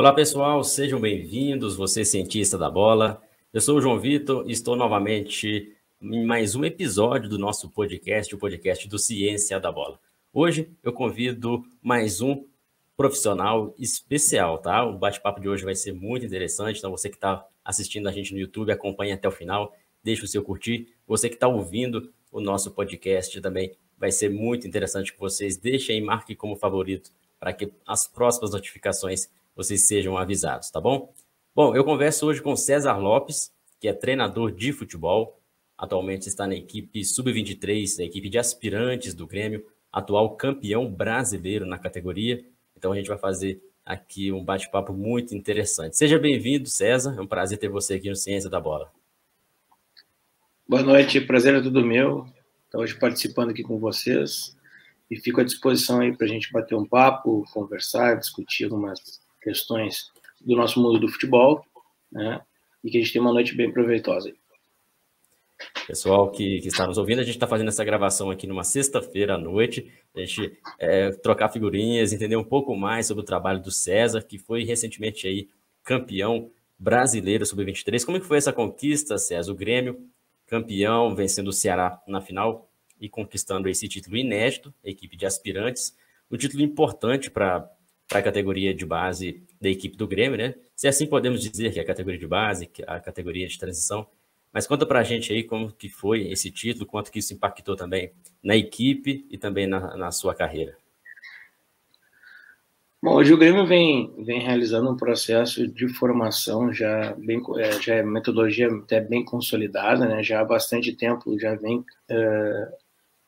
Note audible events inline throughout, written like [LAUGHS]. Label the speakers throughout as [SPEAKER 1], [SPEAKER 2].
[SPEAKER 1] Olá, pessoal, sejam bem-vindos, você cientista da bola. Eu sou o João Vitor e estou novamente em mais um episódio do nosso podcast, o podcast do Ciência da Bola. Hoje eu convido mais um profissional especial, tá? O bate-papo de hoje vai ser muito interessante, então você que está assistindo a gente no YouTube, acompanhe até o final, deixe o seu curtir. Você que está ouvindo o nosso podcast também vai ser muito interessante que vocês deixem e marquem como favorito para que as próximas notificações vocês sejam avisados, tá bom? Bom, eu converso hoje com César Lopes, que é treinador de futebol, atualmente está na equipe sub-23, a equipe de aspirantes do Grêmio, atual campeão brasileiro na categoria. Então a gente vai fazer aqui um bate-papo muito interessante. Seja bem-vindo, César. É um prazer ter você aqui no Ciência da Bola.
[SPEAKER 2] Boa noite, prazer é tudo meu. Estou hoje participando aqui com vocês e fico à disposição aí para a gente bater um papo, conversar, discutir algumas questões do nosso mundo do futebol, né? E que a gente tenha uma noite bem proveitosa.
[SPEAKER 1] Pessoal que, que está nos ouvindo, a gente está fazendo essa gravação aqui numa sexta-feira à noite, a gente é, trocar figurinhas, entender um pouco mais sobre o trabalho do César, que foi recentemente aí campeão brasileiro sub-23. Como é que foi essa conquista, César? O Grêmio campeão, vencendo o Ceará na final e conquistando esse título inédito, equipe de aspirantes, um título importante para para a categoria de base da equipe do Grêmio, né? Se assim podemos dizer que é a categoria de base, que é a categoria de transição. Mas conta para a gente aí como que foi esse título, quanto que isso impactou também na equipe e também na, na sua carreira.
[SPEAKER 2] Bom, hoje o Grêmio vem, vem realizando um processo de formação já bem, é, já é metodologia até bem consolidada, né? Já há bastante tempo já vem é,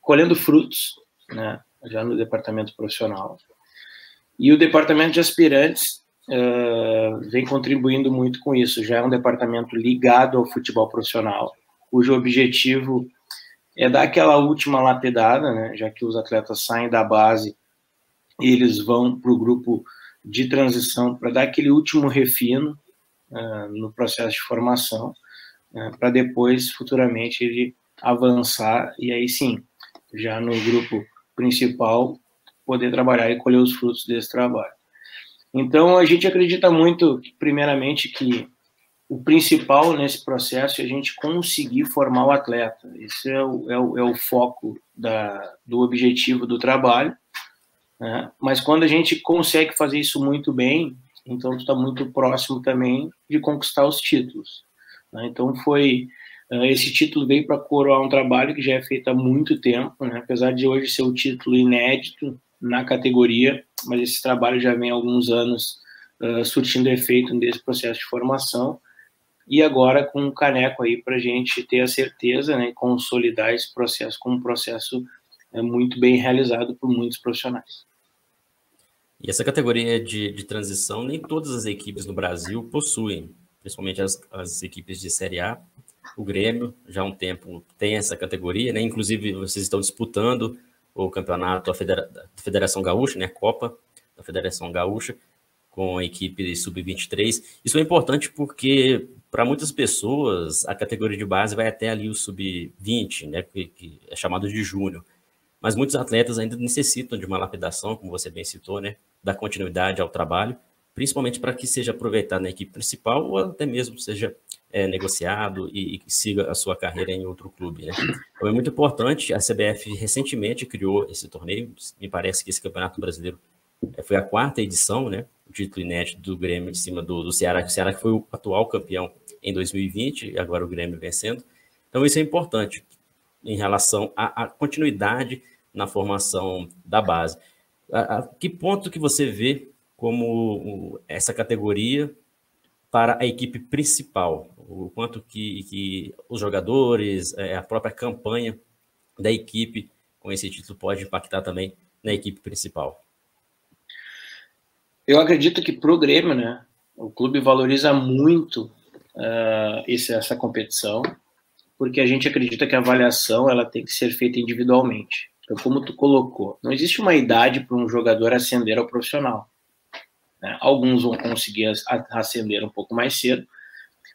[SPEAKER 2] colhendo frutos, né? Já no departamento profissional. E o departamento de aspirantes uh, vem contribuindo muito com isso. Já é um departamento ligado ao futebol profissional, cujo objetivo é dar aquela última lapidada, né, já que os atletas saem da base e eles vão para o grupo de transição para dar aquele último refino uh, no processo de formação, uh, para depois, futuramente, ele avançar e aí sim, já no grupo principal, poder trabalhar e colher os frutos desse trabalho. Então, a gente acredita muito, primeiramente, que o principal nesse processo é a gente conseguir formar o atleta. Esse é o, é o, é o foco da, do objetivo do trabalho. Né? Mas quando a gente consegue fazer isso muito bem, então está muito próximo também de conquistar os títulos. Né? Então, foi eh, esse título veio para coroar um trabalho que já é feito há muito tempo, né? apesar de hoje ser o título inédito, na categoria, mas esse trabalho já vem há alguns anos uh, surtindo efeito nesse processo de formação e agora com um caneco aí para a gente ter a certeza né, consolidar esse processo como um processo é, muito bem realizado por muitos profissionais.
[SPEAKER 1] E essa categoria de, de transição, nem todas as equipes no Brasil possuem, principalmente as, as equipes de Série A. O Grêmio, já há um tempo, tem essa categoria, né? inclusive vocês estão disputando o campeonato da, Federa Federação Gaúcha, né, Copa da Federação Gaúcha, com a equipe sub-23. Isso é importante porque, para muitas pessoas, a categoria de base vai até ali o sub-20, né, que, que, é chamado de júnior. Mas muitos atletas ainda necessitam de uma lapidação, como você bem citou, né, da continuidade ao trabalho, principalmente para que seja aproveitado na equipe principal ou até mesmo seja é, negociado e, e, siga a sua carreira em outro clube. Né? Então é muito importante, a CBF recentemente criou esse torneio, me parece que esse Campeonato Brasileiro é, foi a quarta edição, né? o título inédito do Grêmio em cima do, do Ceará, que o Ceará que foi o atual campeão em 2020, e agora o Grêmio vencendo. Então isso é importante em relação à, à continuidade na formação da base. A, a, que ponto que você vê como essa categoria para a equipe principal? O quanto que, que os jogadores, é, a própria campanha da equipe com esse título pode impactar também na equipe principal?
[SPEAKER 2] Eu acredito que para o Grêmio, né, o clube valoriza muito uh, esse, essa competição, porque a gente acredita que a avaliação ela tem que ser feita individualmente. Então, como tu colocou, não existe uma idade para um jogador ascender ao profissional. Né? Alguns vão conseguir ascender um pouco mais cedo,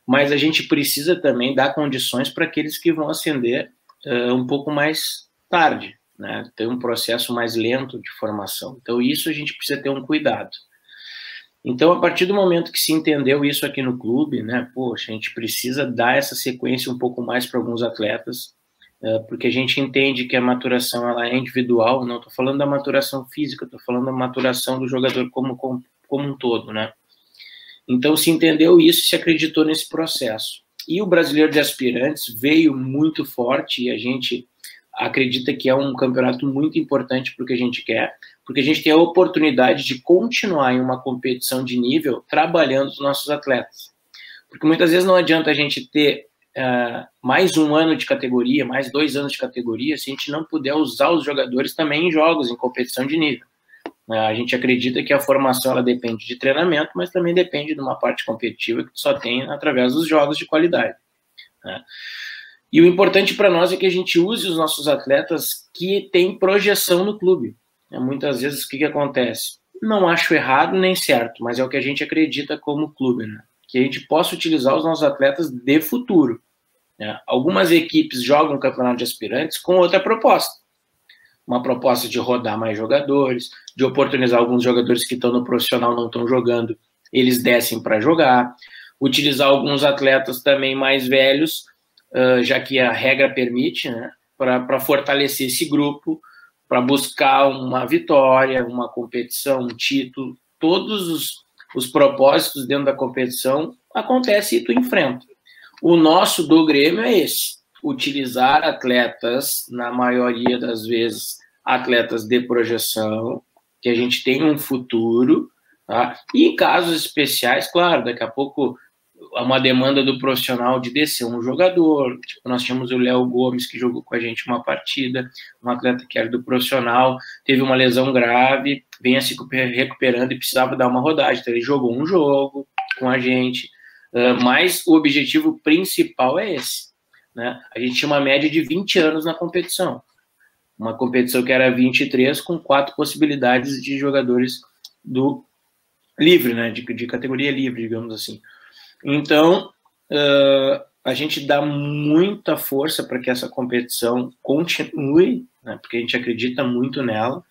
[SPEAKER 2] mas a gente precisa também dar condições para aqueles que vão ascender uh, um pouco mais tarde, né? Ter um processo mais lento de formação. Então, isso a gente precisa ter um cuidado. Então, a partir do momento que se entendeu isso aqui no clube, né, poxa, a gente precisa dar essa sequência um pouco mais para alguns atletas, porque a gente entende que a maturação ela é individual, não estou falando da maturação física, estou falando da maturação do jogador como, como, como um todo, né. Então, se entendeu isso, se acreditou nesse processo. E o brasileiro de aspirantes veio muito forte e a gente acredita que é um campeonato muito importante para o que a gente quer, porque a gente tem a oportunidade de continuar em uma competição de nível trabalhando os nossos atletas. Porque muitas vezes não adianta a gente ter uh, mais um ano de categoria, mais dois anos de categoria, se a gente não puder usar os jogadores também em jogos, em competição de nível. Uh, a gente acredita que a formação ela depende de treinamento, mas também depende de uma parte competitiva que só tem através dos jogos de qualidade. Né? E o importante para nós é que a gente use os nossos atletas que têm projeção no clube. É, muitas vezes o que, que acontece? Não acho errado nem certo, mas é o que a gente acredita como clube, né? Que a gente possa utilizar os nossos atletas de futuro. Né? Algumas equipes jogam o campeonato de aspirantes com outra proposta. Uma proposta de rodar mais jogadores, de oportunizar alguns jogadores que estão no profissional não estão jogando, eles descem para jogar. Utilizar alguns atletas também mais velhos uh, já que a regra permite, né, para fortalecer esse grupo, para buscar uma vitória, uma competição, um título, todos os, os propósitos dentro da competição acontece e tu enfrenta. O nosso do Grêmio é esse: utilizar atletas, na maioria das vezes, atletas de projeção, que a gente tem um futuro, tá? e em casos especiais, claro, daqui a pouco uma demanda do profissional de descer um jogador. Tipo, nós tínhamos o Léo Gomes, que jogou com a gente uma partida, um atleta que era do profissional, teve uma lesão grave, vinha se recuperando e precisava dar uma rodagem. Então, ele jogou um jogo com a gente. Uh, mas o objetivo principal é esse. Né? A gente tinha uma média de 20 anos na competição. Uma competição que era 23, com quatro possibilidades de jogadores do livre, né? de, de categoria livre, digamos assim. Então, uh, a gente dá muita força para que essa competição continue, né, porque a gente acredita muito nela.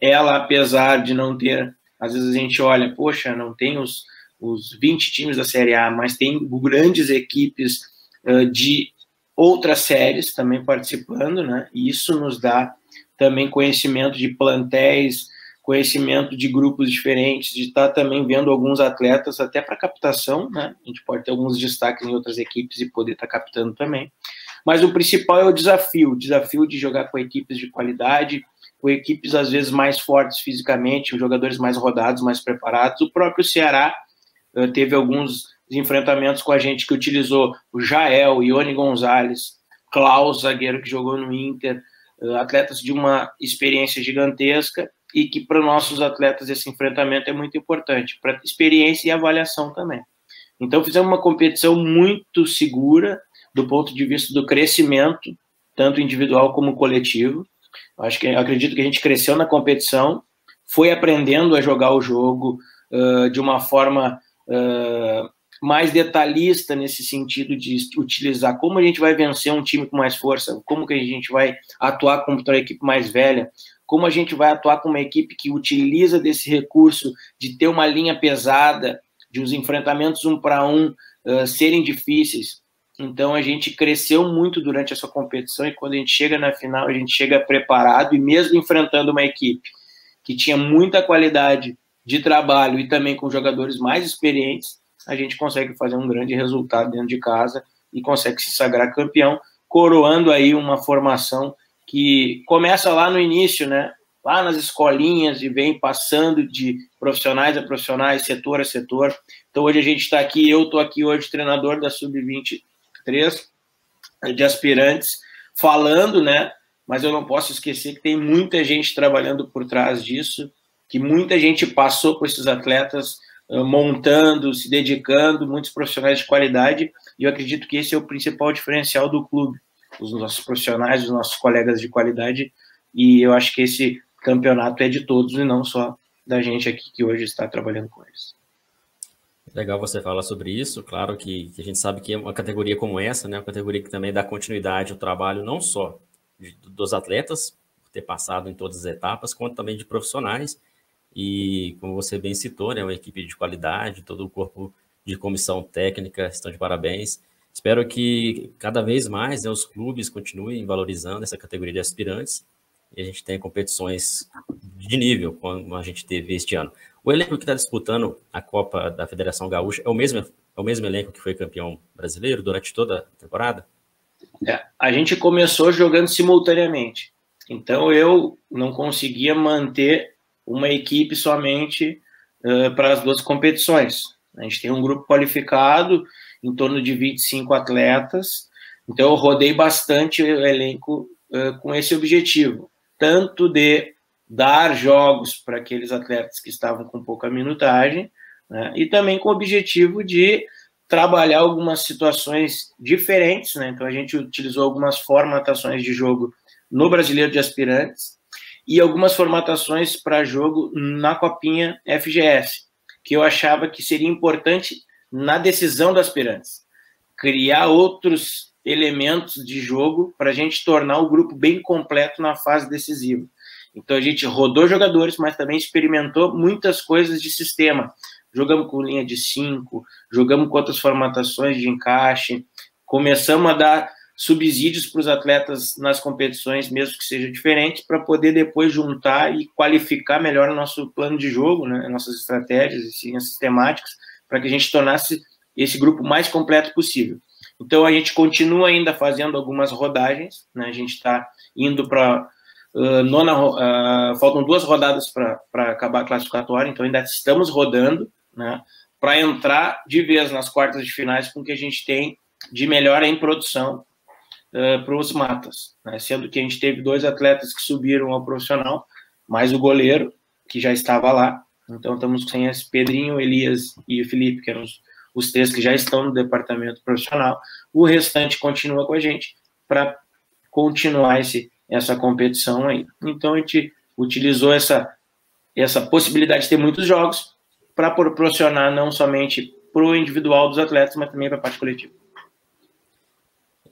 [SPEAKER 2] Ela, apesar de não ter, às vezes a gente olha, poxa, não tem os, os 20 times da Série A, mas tem grandes equipes uh, de outras séries também participando, né? E isso nos dá também conhecimento de plantéis, conhecimento de grupos diferentes, de estar tá também vendo alguns atletas até para captação, né? A gente pode ter alguns destaques em outras equipes e poder estar tá captando também. Mas o principal é o desafio, o desafio de jogar com equipes de qualidade, com equipes às vezes mais fortes fisicamente, jogadores mais rodados, mais preparados. O próprio Ceará uh, teve alguns enfrentamentos com a gente que utilizou o Jael, Ione Gonzalez, Klaus, zagueiro que jogou no Inter, uh, atletas de uma experiência gigantesca e que para nossos atletas esse enfrentamento é muito importante, para experiência e avaliação também. Então fizemos uma competição muito segura do ponto de vista do crescimento, tanto individual como coletivo. Acho que acredito que a gente cresceu na competição, foi aprendendo a jogar o jogo uh, de uma forma uh, mais detalhista nesse sentido de utilizar como a gente vai vencer um time com mais força, como que a gente vai atuar contra a equipe mais velha, como a gente vai atuar com uma equipe que utiliza desse recurso de ter uma linha pesada, de os enfrentamentos um para um uh, serem difíceis. Então a gente cresceu muito durante essa competição e quando a gente chega na final, a gente chega preparado e mesmo enfrentando uma equipe que tinha muita qualidade de trabalho e também com jogadores mais experientes, a gente consegue fazer um grande resultado dentro de casa e consegue se sagrar campeão, coroando aí uma formação que começa lá no início, né? Lá nas escolinhas e vem passando de profissionais a profissionais, setor a setor. Então hoje a gente está aqui, eu estou aqui hoje, treinador da Sub-23, de aspirantes, falando, né? Mas eu não posso esquecer que tem muita gente trabalhando por trás disso, que muita gente passou com esses atletas montando, se dedicando, muitos profissionais de qualidade, e eu acredito que esse é o principal diferencial do clube os nossos profissionais, os nossos colegas de qualidade, e eu acho que esse campeonato é de todos e não só da gente aqui que hoje está trabalhando com eles.
[SPEAKER 1] Legal você falar sobre isso. Claro que, que, a gente sabe que é uma categoria como essa, né, uma categoria que também dá continuidade ao trabalho não só de, dos atletas, ter passado em todas as etapas, quanto também de profissionais. E, como você bem citou, é né, uma equipe de qualidade, todo o corpo de comissão técnica estão de parabéns. Espero que cada vez mais né, os clubes continuem valorizando essa categoria de aspirantes e a gente tenha competições de nível, como a gente teve este ano. O elenco que está disputando a Copa da Federação Gaúcha é o mesmo, é o mesmo elenco que foi campeão brasileiro durante toda a temporada?
[SPEAKER 2] É, a gente começou jogando simultaneamente. Então eu não conseguia manter uma equipe somente uh, para as duas competições. A gente tem um grupo qualificado, em torno de 25 atletas, então eu rodei bastante o elenco uh, com esse objetivo, tanto de dar jogos para aqueles atletas que estavam com pouca minutagem, né, e também com o objetivo de trabalhar algumas situações diferentes, né? Então a gente utilizou algumas formatações de jogo no Brasileiro de Aspirantes e algumas formatações para jogo na Copinha FGS, que eu achava que seria importante na decisão das aspirantes. Criar outros elementos de jogo para a gente tornar o grupo bem completo na fase decisiva. Então a gente rodou jogadores, mas também experimentou muitas coisas de sistema. Jogamos com linha de cinco, jogamos com outras formatações de encaixe, começamos a dar subsídios para os atletas nas competições, mesmo que sejam diferentes, para poder depois juntar e qualificar melhor o nosso plano de jogo, né, nossas estratégias e sistemáticas, para que a gente tornasse esse grupo mais completo possível. Então a gente continua ainda fazendo algumas rodagens, né, a gente está indo para uh, nona, uh, faltam duas rodadas para acabar a classificatória, então ainda estamos rodando, né, para entrar de vez nas quartas de finais com o que a gente tem de melhor em produção uh, para os matas, né? sendo que a gente teve dois atletas que subiram ao profissional, mais o goleiro, que já estava lá. Então, estamos sem esse Pedrinho, Elias e o Felipe, que eram os, os três que já estão no departamento profissional. O restante continua com a gente para continuar esse, essa competição aí. Então, a gente utilizou essa, essa possibilidade de ter muitos jogos para proporcionar não somente para o individual dos atletas, mas também para a parte coletiva.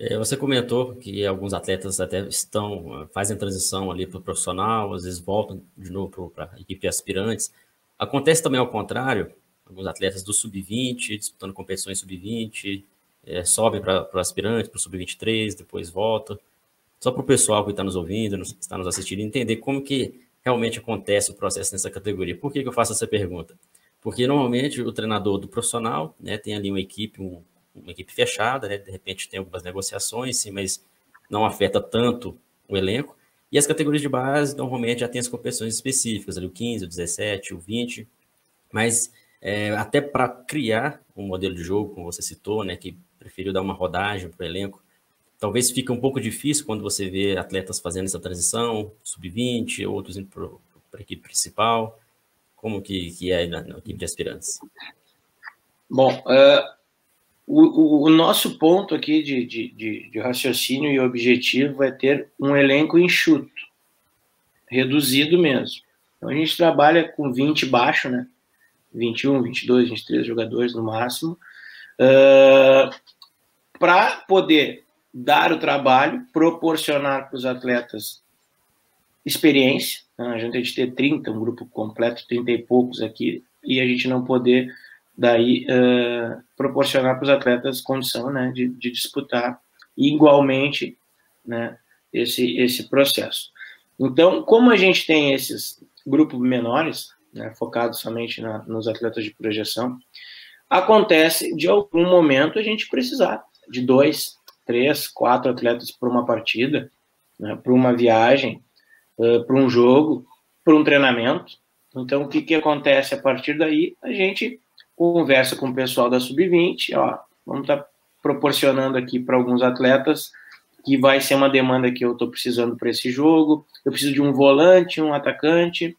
[SPEAKER 1] É, você comentou que alguns atletas até estão, fazem transição ali para o profissional, às vezes voltam de novo para a equipe aspirantes. Acontece também ao contrário, alguns atletas do sub-20, disputando competições sub-20, é, sobem para o aspirante, para o sub-23, depois volta. Só para o pessoal que está nos ouvindo, que está nos assistindo, entender como que realmente acontece o processo nessa categoria. Por que, que eu faço essa pergunta? Porque normalmente o treinador do profissional né, tem ali uma equipe, um, uma equipe fechada, né? de repente tem algumas negociações, sim, mas não afeta tanto o elenco. E as categorias de base, normalmente, já tem as competições específicas, ali o 15, o 17, o 20, mas é, até para criar um modelo de jogo, como você citou, né, que preferiu dar uma rodagem para o elenco, talvez fique um pouco difícil quando você vê atletas fazendo essa transição, sub-20, outros indo para a equipe principal. Como que, que é na, na equipe de aspirantes?
[SPEAKER 2] Bom, uh, o, o, nosso ponto aqui de, de, de, de, raciocínio e objetivo é ter um elenco enxuto, reduzido mesmo. Então a gente trabalha com 20 baixo, né? 21, 22, 23 jogadores no máximo, uh, para poder dar o trabalho, proporcionar para os atletas experiência. Né? A gente ter 30, um grupo completo, 30 e poucos aqui, e a gente não poder daí uh, proporcionar para os atletas condição né, de, de, disputar igualmente né, esse, esse processo. Então, como a gente tem esses grupos menores, né, focados somente na, nos atletas de projeção, acontece de algum momento a gente precisar de dois, três, quatro atletas para uma partida, né, para uma viagem, uh, para um jogo, para um treinamento. Então, o que, que acontece a partir daí? A gente conversa com o pessoal da Sub-20, ó, vamos estar tá proporcionando aqui para alguns atletas que vai ser uma demanda que eu estou precisando para esse jogo. Eu preciso de um volante, um atacante.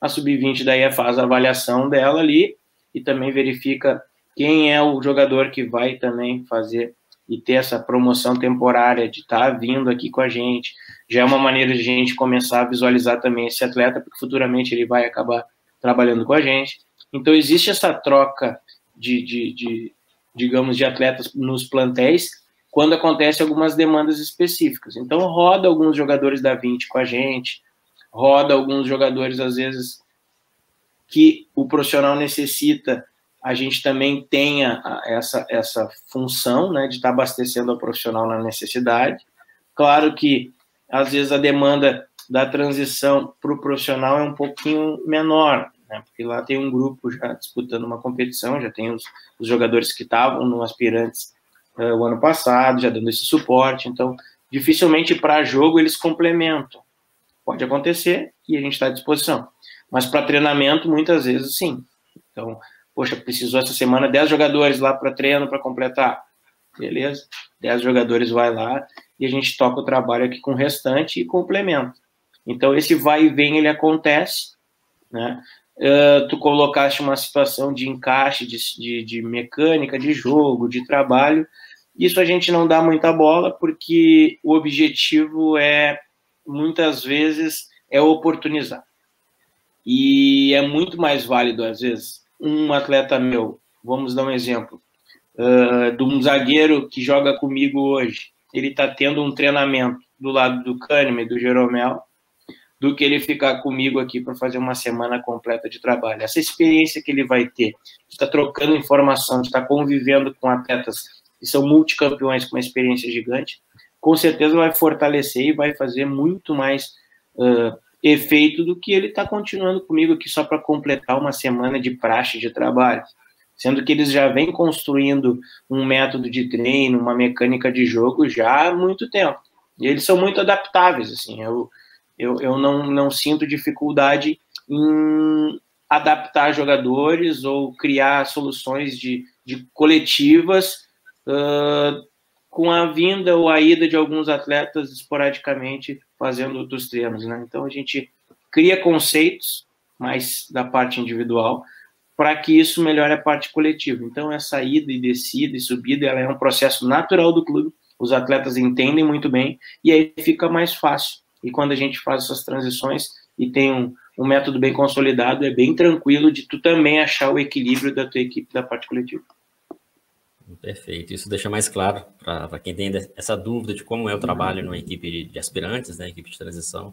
[SPEAKER 2] A Sub-20 daí faz a avaliação dela ali e também verifica quem é o jogador que vai também fazer e ter essa promoção temporária de estar tá vindo aqui com a gente. Já é uma maneira de a gente começar a visualizar também esse atleta, porque futuramente ele vai acabar trabalhando com a gente. Então, existe essa troca de, de, de, digamos, de atletas nos plantéis quando acontece algumas demandas específicas. Então, roda alguns jogadores da 20 com a gente, roda alguns jogadores, às vezes, que o profissional necessita, a gente também tenha essa, essa função né, de estar abastecendo o profissional na necessidade. Claro que, às vezes, a demanda da transição para o profissional é um pouquinho menor, né, porque lá tem um grupo já disputando uma competição, já tem os, os jogadores que estavam no aspirantes uh, o ano passado, já dando esse suporte, então dificilmente para jogo eles complementam. Pode acontecer e a gente está à disposição. Mas para treinamento, muitas vezes sim. Então, poxa, precisou essa semana 10 jogadores lá para treino para completar. Beleza, 10 jogadores vai lá e a gente toca o trabalho aqui com o restante e complementa. Então, esse vai e vem, ele acontece, né? Uh, tu colocaste uma situação de encaixe, de, de, de, mecânica, de jogo, de trabalho. Isso a gente não dá muita bola, porque o objetivo é, muitas vezes, é oportunizar. E é muito mais válido, às vezes, um atleta meu, vamos dar um exemplo, uh, de um zagueiro que joga comigo hoje, ele está tendo um treinamento do lado do Kahneman e do Jeromel, do que ele ficar comigo aqui para fazer uma semana completa de trabalho. Essa experiência que ele vai ter, está trocando informação, está convivendo com atletas que são multicampeões com uma experiência gigante, com certeza vai fortalecer e vai fazer muito mais uh, efeito do que ele está continuando comigo aqui só para completar uma semana de praxe de trabalho. Sendo que eles já vêm construindo um método de treino, uma mecânica de jogo já há muito tempo. E eles são muito adaptáveis, assim. Eu, eu, eu não, não sinto dificuldade em adaptar jogadores ou criar soluções de, de coletivas uh, com a vinda ou a ida de alguns atletas esporadicamente fazendo outros treinos, né? Então a gente cria conceitos mais da parte individual para que isso melhore a parte coletiva. Então essa ida e descida e subida ela é um processo natural do clube. Os atletas entendem muito bem e aí fica mais fácil. E quando a gente faz essas transições e tem um, um método bem consolidado, é bem tranquilo de tu também achar o equilíbrio da tua equipe da parte coletiva.
[SPEAKER 1] Perfeito. Isso deixa mais claro para quem tem essa dúvida de como é o trabalho numa equipe de aspirantes, né, equipe de transição.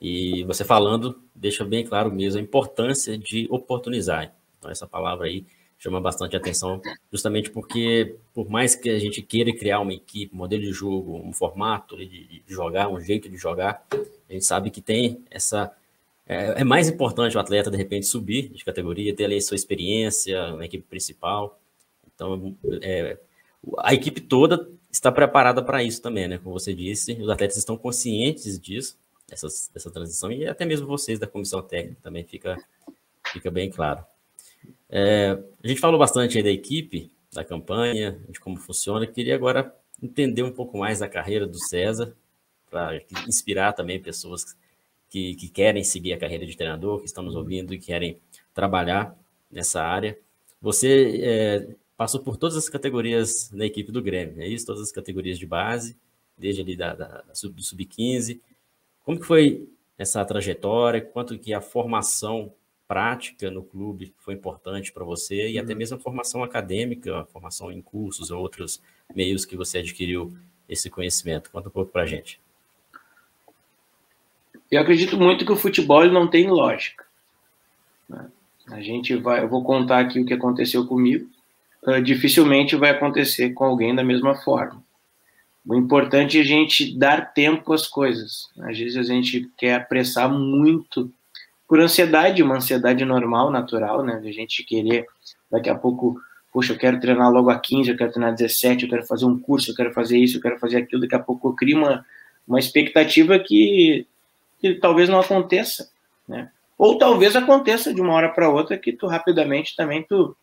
[SPEAKER 1] E você falando deixa bem claro mesmo a importância de oportunizar. Então, essa palavra aí chama bastante atenção, justamente porque, por mais que a gente queira criar uma equipe, um modelo de jogo, um formato de, jogar, um jeito de jogar, a gente sabe que tem essa. É, é mais importante o atleta, de repente, subir de categoria, ter ali sua experiência na equipe principal então, é, a equipe toda está preparada para isso também, né? Como você disse, os atletas estão conscientes disso, dessa, dessa transição, e até mesmo vocês da comissão técnica também fica, fica bem claro. É, a gente falou bastante aí da equipe, da campanha, de como funciona. Queria agora entender um pouco mais da carreira do César, para inspirar também pessoas que, que querem seguir a carreira de treinador, que estão nos ouvindo e querem trabalhar nessa área. Você é, passou por todas as categorias na equipe do Grêmio, é isso? Todas as categorias de base, desde ali da, da, da sub, do sub-15. Como que foi essa trajetória? Quanto que a formação prática no clube foi importante para você e até uhum. mesmo a formação acadêmica, a formação em cursos ou outros meios que você adquiriu esse conhecimento? Conta um pouco para a gente.
[SPEAKER 2] Eu acredito muito que o futebol não tem lógica. Né? A gente vai, eu vou contar aqui o que aconteceu comigo uh, dificilmente vai acontecer com alguém da mesma forma. O importante é a gente dar tempo às coisas. Às vezes a gente quer apressar muito por ansiedade, uma ansiedade normal, natural, né? A gente querer daqui a pouco, poxa, eu quero treinar logo a 15, eu quero treinar a 17, eu quero fazer um curso, eu quero fazer isso, eu quero fazer aquilo. Daqui a pouco eu crio uma, uma expectativa que, que talvez não aconteça, né? Ou talvez aconteça de uma hora para outra que tu rapidamente também tu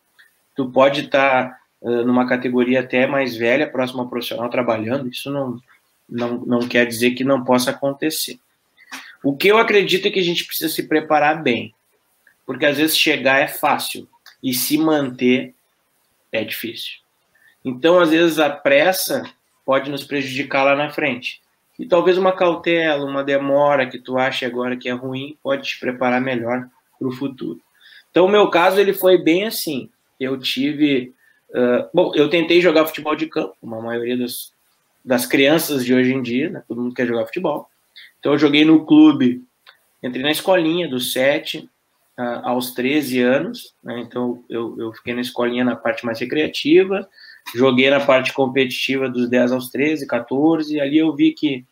[SPEAKER 2] tu pode estar tá, uh, numa categoria até mais velha, próxima ao profissional, trabalhando, isso não, não, não quer dizer que não possa acontecer. O que eu acredito é que a gente precisa se preparar bem, porque às vezes chegar é fácil e se manter é difícil. Então, às vezes, a pressa pode nos prejudicar lá na frente. E talvez uma cautela, uma demora que tu ache agora que é ruim, pode te preparar melhor para o futuro. Então, o meu caso ele foi bem assim eu tive. Uh, bom, eu tentei jogar futebol de campo, como a maioria das, das crianças de hoje em dia, né? todo mundo quer jogar futebol. Então eu joguei no clube, entrei na escolinha dos sete uh, aos 13 anos, né? então eu, eu fiquei na escolinha na parte mais recreativa, joguei na parte competitiva dos 10 aos 13, 14, e ali eu vi que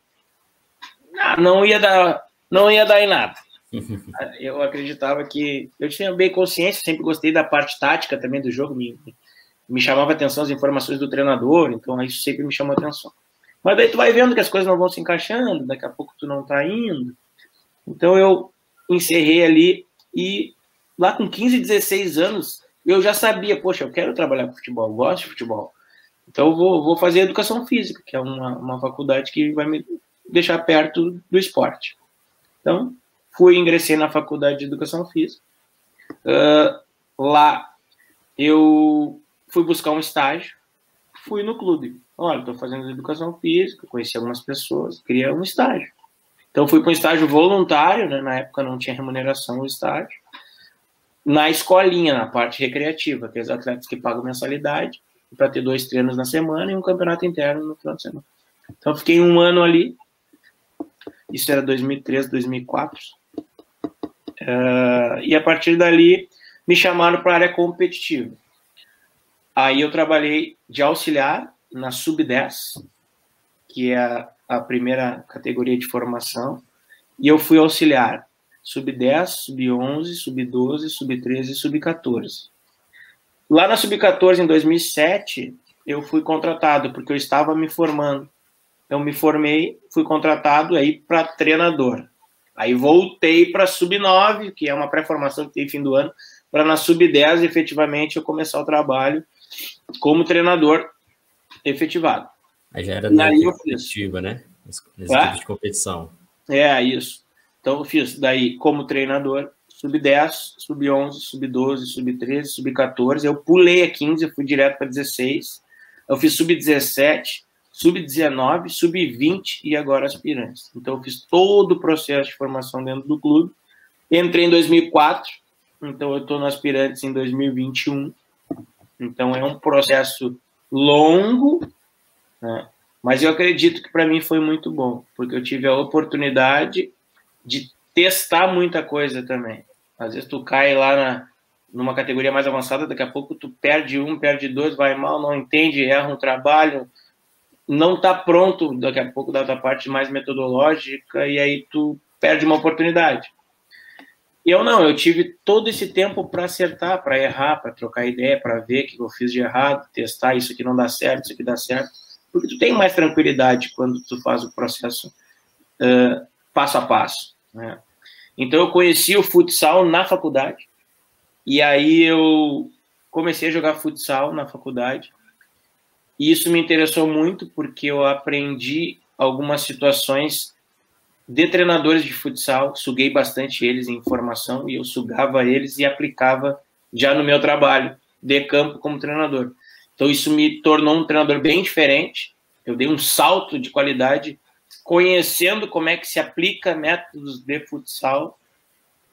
[SPEAKER 2] ah, não ia dar, não ia dar em nada. [LAUGHS] eu acreditava que eu tinha bem consciência, sempre gostei da parte tática também do jogo, me, me chamava atenção as informações do treinador, então isso sempre me chamou atenção. Mas daí tu vai vendo que as coisas não vão se encaixando, daqui a pouco tu não tá indo. Então eu encerrei ali e lá com 15, 16 anos, eu já sabia, poxa, eu quero trabalhar com futebol, gosto de futebol. Então vou, vou fazer educação física, que é uma, uma faculdade que vai me deixar perto do esporte. Então, fui ingressei na faculdade de educação física. Uh, lá eu fui buscar um estágio, fui no clube. Olha, estou fazendo educação física, conheci algumas pessoas, queria um estágio. Então fui para um estágio voluntário, né? na época não tinha remuneração o estágio, na escolinha, na parte recreativa, aqueles atletas que pagam mensalidade, para ter dois treinos na semana e um campeonato interno no final de semana. Então fiquei um ano ali, isso era 2003, 2004, uh, e a partir dali me chamaram para a área competitiva. Aí eu trabalhei de auxiliar na sub-10, que é a a primeira categoria de formação, e eu fui auxiliar sub-10, sub-11, sub-12, sub-13 e sub-14. Lá na sub-14, em 2007, eu fui contratado, porque eu estava me formando. Eu me formei, fui contratado aí para treinador. Aí voltei para sub-9, que é uma pré-formação que tem fim do ano, para na sub-10 efetivamente eu começar o trabalho como treinador efetivado.
[SPEAKER 1] Aí já era na competitiva, né? Nesse é? tipo de competição.
[SPEAKER 2] É, isso. Então eu fiz daí como treinador, sub-10, sub-11, sub-12, sub-13, sub-14. Eu pulei a 15, eu fui direto para 16. Eu fiz sub-17, sub-19, sub-20 e agora aspirantes. Então eu fiz todo o processo de formação dentro do clube. Entrei em 2004, então eu estou no aspirantes em 2021. Então é um processo longo, né? Mas eu acredito que para mim foi muito bom, porque eu tive a oportunidade de testar muita coisa também. Às vezes tu cai lá na, numa categoria mais avançada, daqui a pouco tu perde um, perde dois, vai mal, não entende, erra um trabalho, não está pronto daqui a pouco da tua parte mais metodológica e aí tu perde uma oportunidade. Eu não, eu tive todo esse tempo para acertar, para errar, para trocar ideia, para ver o que eu fiz de errado, testar isso aqui não dá certo, isso aqui dá certo porque tu tem mais tranquilidade quando tu faz o processo uh, passo a passo. Né? Então eu conheci o futsal na faculdade e aí eu comecei a jogar futsal na faculdade e isso me interessou muito porque eu aprendi algumas situações de treinadores de futsal, suguei bastante eles em informação e eu sugava eles e aplicava já no meu trabalho de campo como treinador. Então isso me tornou um treinador bem diferente. Eu dei um salto de qualidade conhecendo como é que se aplica métodos de futsal.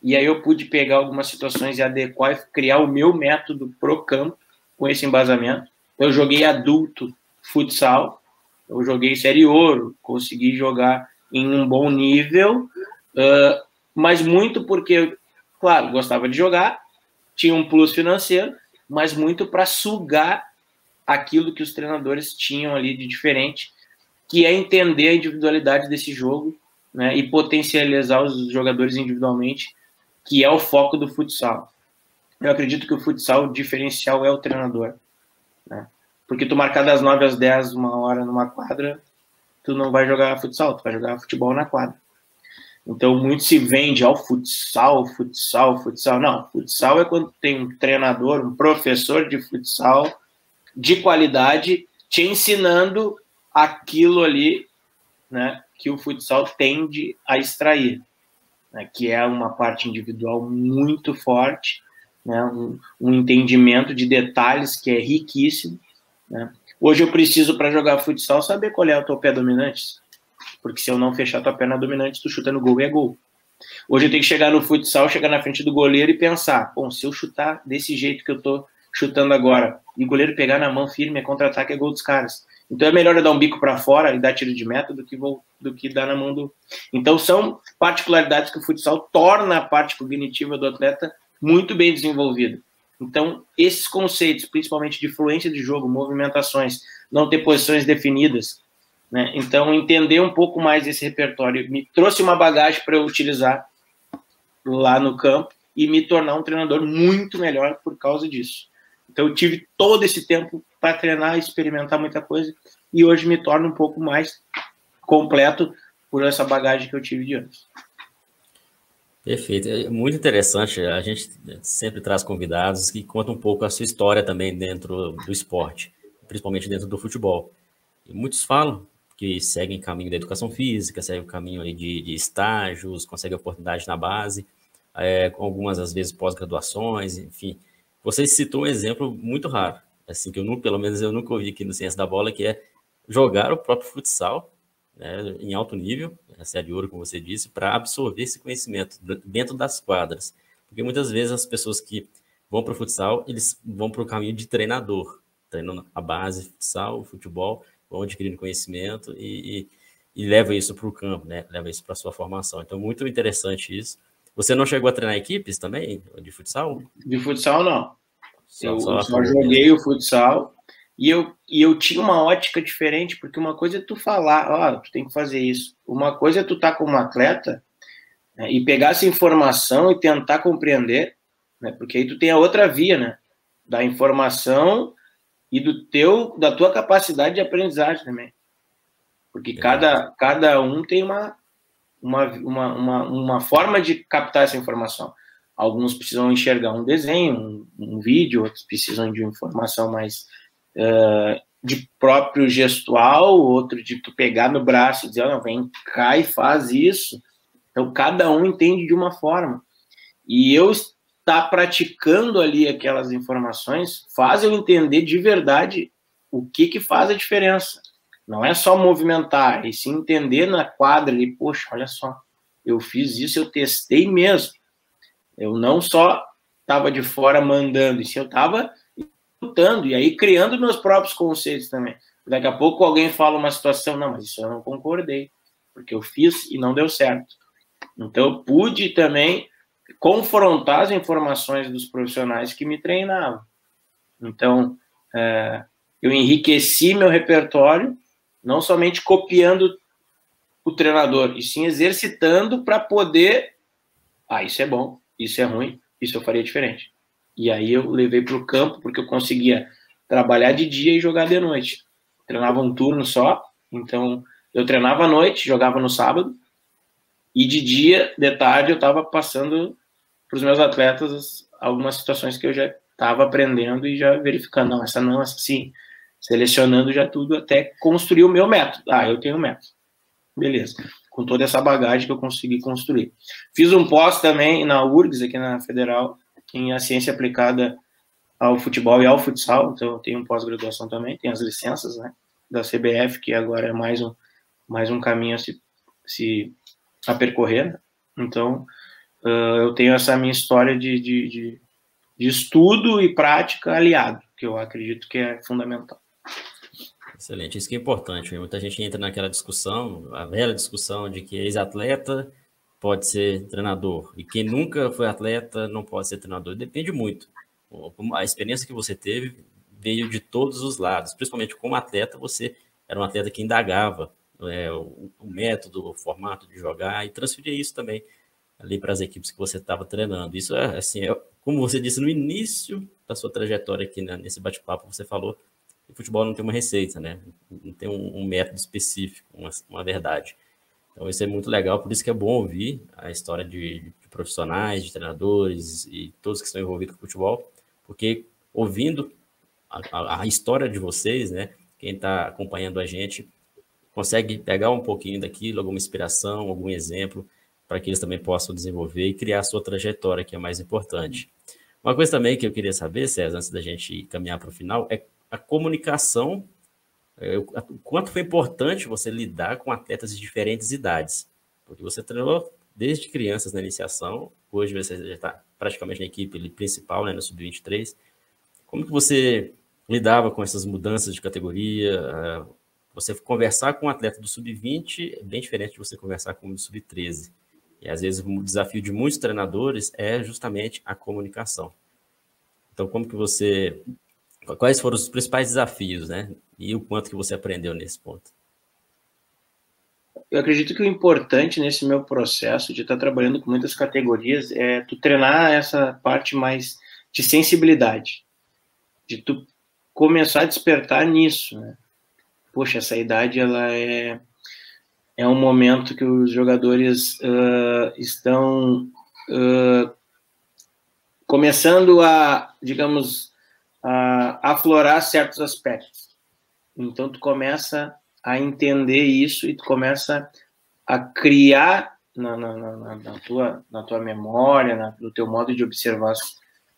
[SPEAKER 2] E aí eu pude pegar algumas situações e adequar e criar o meu método pro campo com esse embasamento. Eu joguei adulto futsal, eu joguei série ouro, consegui jogar em um bom nível, uh, mas muito porque, claro, gostava de jogar, tinha um plus financeiro, mas muito para sugar aquilo que os treinadores tinham ali de diferente, que é entender a individualidade desse jogo né, e potencializar os jogadores individualmente, que é o foco do futsal. Eu acredito que o futsal, o diferencial é o treinador. Né? Porque tu marcar das 9 às 10 uma hora numa quadra, tu não vai jogar futsal, tu vai jogar futebol na quadra. Então, muito se vende ao futsal, futsal, futsal. Não, futsal é quando tem um treinador, um professor de futsal de qualidade, te ensinando aquilo ali né, que o futsal tende a extrair, né, que é uma parte individual muito forte, né, um, um, entendimento de detalhes que é riquíssimo. Né. Hoje eu preciso, para jogar futsal, saber qual é o teu pé dominante, porque se eu não fechar tua perna dominante, tu chuta no gol e é gol. Hoje eu tenho que chegar no futsal, chegar na frente do goleiro e pensar, bom, se eu chutar desse jeito que eu tô chutando agora, e o goleiro pegar na mão firme, é contra-ataque, é gol dos caras. Então é melhor eu dar um bico para fora e dar tiro de meta do que, vou, do que dar na mão do. Então são particularidades que o futsal torna a parte cognitiva do atleta muito bem desenvolvida. Então, esses conceitos, principalmente de fluência de jogo, movimentações, não ter posições definidas, né? Então, entender um pouco mais esse repertório me trouxe uma bagagem para eu utilizar lá no campo e me tornar um treinador muito melhor por causa disso. Então, eu tive todo esse tempo para treinar, experimentar muita coisa e hoje me torno um pouco mais completo por essa bagagem que eu tive de antes.
[SPEAKER 1] Perfeito, é muito interessante. A gente sempre traz convidados que contam um pouco a sua história também dentro do esporte, principalmente dentro do futebol. E muitos falam que seguem caminho da educação física, seguem o caminho aí de, de estágios, conseguem oportunidade na base, é, algumas, às vezes, pós-graduações, enfim. Você citou um exemplo muito raro, assim, que eu pelo menos eu nunca ouvi aqui no Ciência da Bola, que é jogar o próprio futsal né, em alto nível, a série ouro, como você disse, para absorver esse conhecimento dentro das quadras. Porque muitas vezes as pessoas que vão para o futsal, eles vão para o caminho de treinador, treinando a base, futsal, futebol, vão adquirindo conhecimento e, e, e leva isso para o campo, né? leva isso para a sua formação. Então, muito interessante isso. Você não chegou a treinar equipes também de futsal?
[SPEAKER 2] De futsal, não. Só, eu só, só joguei o futsal e eu, e eu tinha uma ótica diferente, porque uma coisa é tu falar, ó, oh, tu tem que fazer isso. Uma coisa é tu estar tá como atleta né, e pegar essa informação e tentar compreender, né, porque aí tu tem a outra via, né, da informação e do teu, da tua capacidade de aprendizagem também. Porque é. cada, cada um tem uma, uma, uma, uma, uma forma de captar essa informação. Alguns precisam enxergar um desenho, um, um vídeo, outros precisam de informação mais uh, de próprio gestual, outro de tu pegar no braço e dizer, não, vem cá e faz isso. Então, cada um entende de uma forma. E eu estar praticando ali aquelas informações faz eu entender de verdade o que, que faz a diferença. Não é só movimentar, e sim entender na quadra ali, poxa, olha só, eu fiz isso, eu testei mesmo. Eu não só estava de fora mandando, e sim eu estava lutando e aí criando meus próprios conceitos também. Daqui a pouco alguém fala uma situação, não, mas isso eu não concordei, porque eu fiz e não deu certo. Então eu pude também confrontar as informações dos profissionais que me treinavam. Então é, eu enriqueci meu repertório, não somente copiando o treinador, e sim exercitando para poder. Ah, isso é bom, isso é ruim, isso eu faria diferente. E aí eu levei para o campo, porque eu conseguia trabalhar de dia e jogar de noite. Treinava um turno só, então eu treinava à noite, jogava no sábado, e de dia, de tarde, eu estava passando para os meus atletas algumas situações que eu já estava aprendendo e já verificando, não, essa não, essa sim, selecionando já tudo até construir o meu método. Ah, eu tenho um método. Beleza. Com toda essa bagagem que eu consegui construir. Fiz um pós também na URGS, aqui na Federal, em a ciência aplicada ao futebol e ao futsal, então eu tenho pós-graduação também, tem as licenças, né, da CBF, que agora é mais um, mais um caminho a se, se a percorrer, né? então uh, eu tenho essa minha história de, de, de, de estudo e prática aliado, que eu acredito que é fundamental.
[SPEAKER 1] Excelente, isso que é importante. Muita gente entra naquela discussão, a velha discussão de que ex-atleta pode ser treinador. E quem nunca foi atleta não pode ser treinador. Depende muito. A experiência que você teve veio de todos os lados. Principalmente como atleta, você era um atleta que indagava é, o, o, método, o formato de jogar e transferia isso também ali para as equipes que você estava treinando. Isso é assim, é, como você disse no início da sua trajetória aqui né, nesse bate-papo, você falou que futebol não tem uma receita, né? Não tem um, um método específico, uma, uma verdade. Então isso é muito legal, por isso que é bom ouvir a história de, de profissionais, de treinadores e todos que estão envolvidos com o futebol, porque ouvindo a, a, a história de vocês, né, quem está acompanhando a gente consegue pegar um pouquinho daquilo, alguma inspiração, algum exemplo, para que eles também possam desenvolver e criar a sua trajetória, que é mais importante. Uma coisa também que eu queria saber, César, antes da gente caminhar para o final, é a comunicação é, o quanto foi importante você lidar com atletas de diferentes idades, porque você treinou desde crianças na iniciação, hoje você já está praticamente na equipe principal, né, no sub-23. Como que você lidava com essas mudanças de categoria? É, você conversar com um atleta do sub-20 é bem diferente de você conversar com um do sub-13. E às vezes o desafio de muitos treinadores é justamente a comunicação. Então, como que você. Quais foram os principais desafios, né? E o quanto que você aprendeu nesse ponto?
[SPEAKER 2] Eu acredito que o importante nesse meu processo de estar trabalhando com muitas categorias é tu treinar essa parte mais de sensibilidade, de tu começar a despertar nisso, né? Poxa, essa idade ela é é um momento que os jogadores uh, estão uh, começando a, digamos, a aflorar certos aspectos. Então, tu começa a entender isso e tu começa a criar na, na, na, na tua, na tua memória, no teu modo de observar as,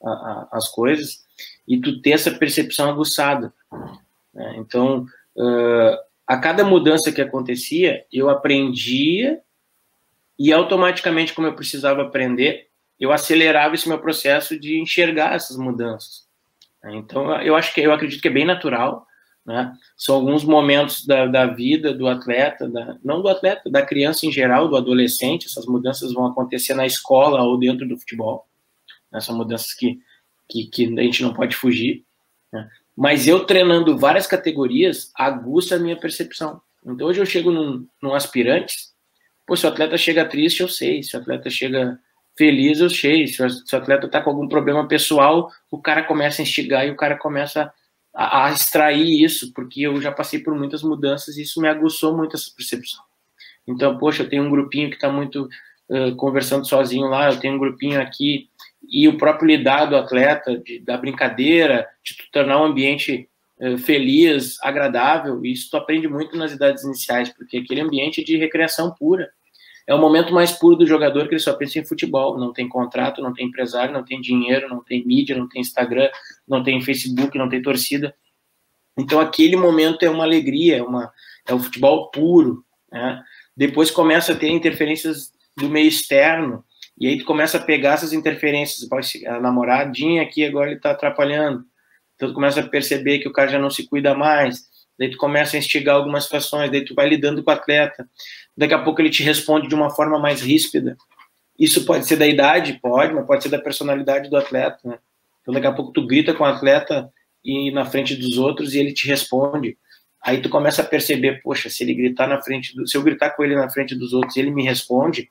[SPEAKER 2] a, a, as coisas, e tu ter essa percepção aguçada. Né? Então, uh, a cada mudança que acontecia, eu aprendia e automaticamente, como eu precisava aprender, eu acelerava esse meu processo de enxergar essas mudanças. Então, eu acho que eu acredito que é bem natural, né? São alguns momentos da, da vida do atleta, da, não do atleta, da criança em geral, do adolescente. Essas mudanças vão acontecer na escola ou dentro do futebol. Né? São mudanças que, que, que a gente não pode fugir. Né? Mas eu treinando várias categorias, aguça a minha percepção. Então hoje eu chego num, num aspirante, pô, se o atleta chega triste, eu sei. Se o atleta chega feliz, eu sei. Se o, se o atleta tá com algum problema pessoal, o cara começa a instigar e o cara começa a, a extrair isso, porque eu já passei por muitas mudanças e isso me aguçou muito essa percepção. Então, poxa, eu tenho um grupinho que está muito uh, conversando sozinho lá, eu tenho um grupinho aqui e o próprio lidar do atleta, de, da brincadeira, de tornar um ambiente uh, feliz, agradável, isso tu aprende muito nas idades iniciais, porque aquele ambiente é de recreação pura. É o momento mais puro do jogador que ele só pensa em futebol, não tem contrato, não tem empresário, não tem dinheiro, não tem mídia, não tem Instagram, não tem Facebook, não tem torcida. Então aquele momento é uma alegria, é, uma, é o futebol puro. Né? Depois começa a ter interferências do meio externo, e aí tu começa a pegar essas interferências, a namoradinha aqui agora ele está atrapalhando. Então tu começa a perceber que o cara já não se cuida mais. Daí tu começa a instigar algumas situações, daí tu vai lidando com o atleta. Daqui a pouco ele te responde de uma forma mais ríspida. Isso pode ser da idade, pode, mas pode ser da personalidade do atleta, né? Então daqui a pouco tu grita com o atleta e na frente dos outros e ele te responde. Aí tu começa a perceber, poxa, se ele gritar na frente do, se eu gritar com ele na frente dos outros ele me responde,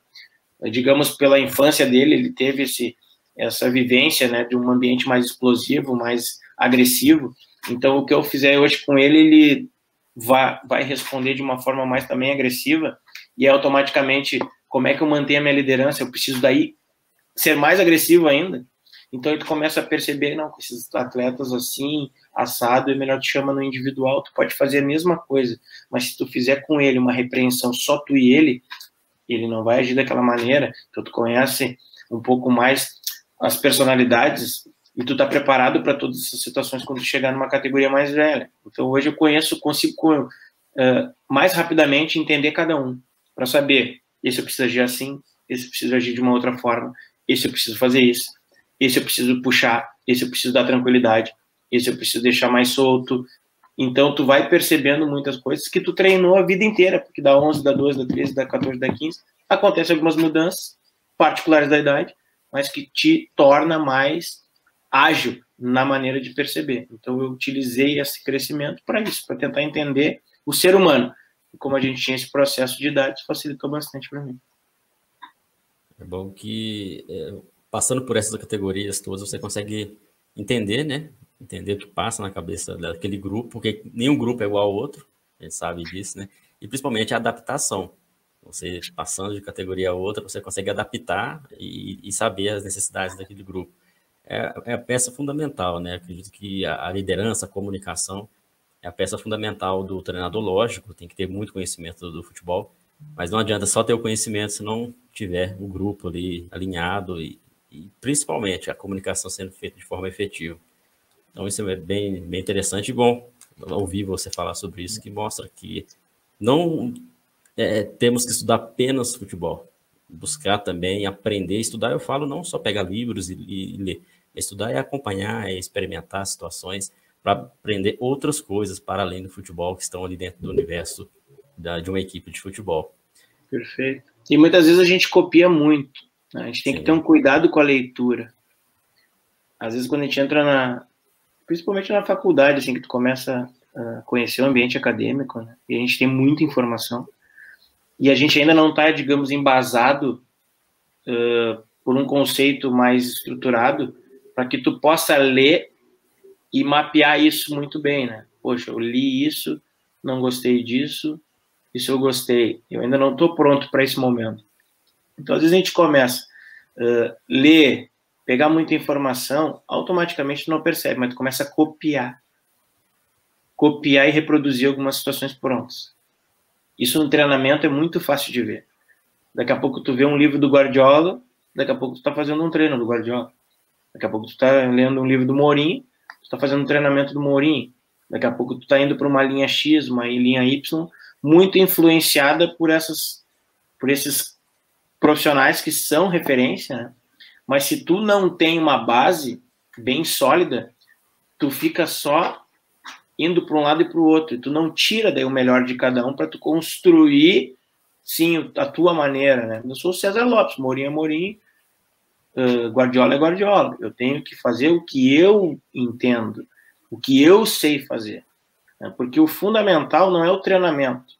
[SPEAKER 2] digamos, pela infância dele, ele teve esse, essa vivência né, de um ambiente mais explosivo, mais agressivo. Então, o que eu fizer hoje com ele, ele vai, vai responder de uma forma mais também agressiva, e é automaticamente, como é que eu mantenho a minha liderança? Eu preciso daí ser mais agressivo ainda. Então, ele começa a perceber, não, com esses atletas assim, assado, é melhor te chama no individual, tu pode fazer a mesma coisa, mas se tu fizer com ele uma repreensão só tu e ele, ele não vai agir daquela maneira, então tu conhece um pouco mais as personalidades e tu tá preparado para todas essas situações quando chegar numa categoria mais velha. Então hoje eu conheço, consigo uh, mais rapidamente entender cada um, para saber, esse eu preciso agir assim, esse eu preciso agir de uma outra forma, esse eu preciso fazer isso, esse eu preciso puxar, esse eu preciso dar tranquilidade, esse eu preciso deixar mais solto, então, tu vai percebendo muitas coisas que tu treinou a vida inteira, porque da 11, da 12, da 13, da 14, da 15, acontecem algumas mudanças particulares da idade, mas que te torna mais ágil na maneira de perceber. Então, eu utilizei esse crescimento para isso, para tentar entender o ser humano. E como a gente tinha esse processo de idade, facilitou bastante para mim.
[SPEAKER 1] É bom que, é, passando por essas categorias todas, você consegue entender, né, entender o que passa na cabeça daquele grupo, porque nenhum grupo é igual ao outro, a gente sabe disso, né? E principalmente a adaptação. Você passando de categoria a outra, você consegue adaptar e, e saber as necessidades daquele grupo. É, é, a peça fundamental, né? Acredito que a, a liderança, a comunicação é a peça fundamental do treinador, lógico, tem que ter muito conhecimento do, do futebol, mas não adianta só ter o conhecimento se não tiver o grupo ali alinhado e, e principalmente a comunicação sendo feita de forma efetiva. Então, isso é bem, bem interessante e bom ouvir você falar sobre isso, que mostra que não é, temos que estudar apenas futebol, buscar também aprender, estudar. Eu falo não só pegar livros e, e ler, estudar é acompanhar, é experimentar situações para aprender outras coisas para além do futebol que estão ali dentro do universo da, de uma equipe de futebol.
[SPEAKER 2] Perfeito. E muitas vezes a gente copia muito. Né? A gente tem Sim. que ter um cuidado com a leitura. Às vezes quando a gente entra na, principalmente na faculdade, assim, que tu começa a conhecer o ambiente acadêmico, né? e a gente tem muita informação, e a gente ainda não está, digamos, embasado uh, por um conceito mais estruturado, para que tu possa ler e mapear isso muito bem, né? Poxa, eu li isso, não gostei disso, isso eu gostei, eu ainda não estou pronto para esse momento. Então, às vezes a gente começa a uh, ler, pegar muita informação, automaticamente não percebe, mas tu começa a copiar. Copiar e reproduzir algumas situações prontas. Isso no treinamento é muito fácil de ver. Daqui a pouco tu vê um livro do Guardiola, daqui a pouco tu está fazendo um treino do Guardiola. Daqui a pouco tu está lendo um livro do Mourinho, tu está fazendo um treinamento do Mourinho. Daqui a pouco tu está indo para uma linha X, uma linha Y, muito influenciada por essas, por esses profissionais que são referência, né? Mas se tu não tem uma base bem sólida, tu fica só indo para um lado e para o outro. Tu não tira daí o melhor de cada um para tu construir, sim, a tua maneira, né? Eu sou o César Lopes, Mourinho é Mourinho, uh, Guardiola é Guardiola. Eu tenho que fazer o que eu entendo, o que eu sei fazer. Né? Porque o fundamental não é o treinamento.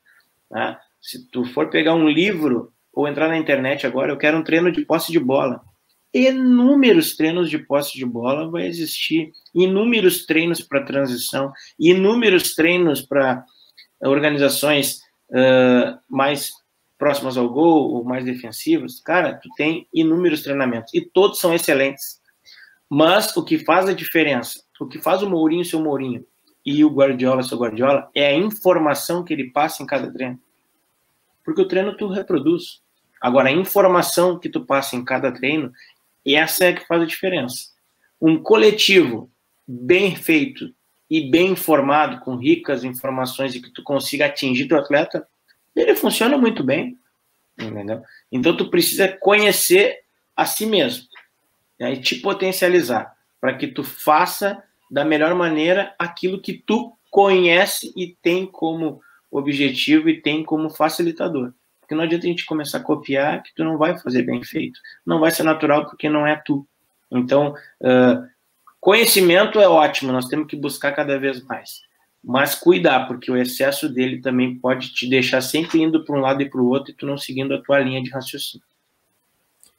[SPEAKER 2] Né? Se tu for pegar um livro ou entrar na internet agora, eu quero um treino de posse de bola inúmeros treinos de posse de bola vai existir, inúmeros treinos para transição, inúmeros treinos para organizações uh, mais próximas ao gol ou mais defensivas. Cara, tu tem inúmeros treinamentos e todos são excelentes. Mas o que faz a diferença, o que faz o Mourinho ser o Mourinho e o Guardiola ser o Guardiola é a informação que ele passa em cada treino. Porque o treino tu reproduz. Agora, a informação que tu passa em cada treino essa é que faz a diferença. Um coletivo bem feito e bem informado, com ricas informações e que tu consiga atingir o atleta, ele funciona muito bem. Entendeu? Então tu precisa conhecer a si mesmo né, e te potencializar para que tu faça da melhor maneira aquilo que tu conhece e tem como objetivo e tem como facilitador. Porque não adianta a gente começar a copiar que tu não vai fazer bem feito. Não vai ser natural porque não é tu. Então, uh, conhecimento é ótimo, nós temos que buscar cada vez mais. Mas cuidar, porque o excesso dele também pode te deixar sempre indo para um lado e para o outro e tu não seguindo a tua linha de raciocínio.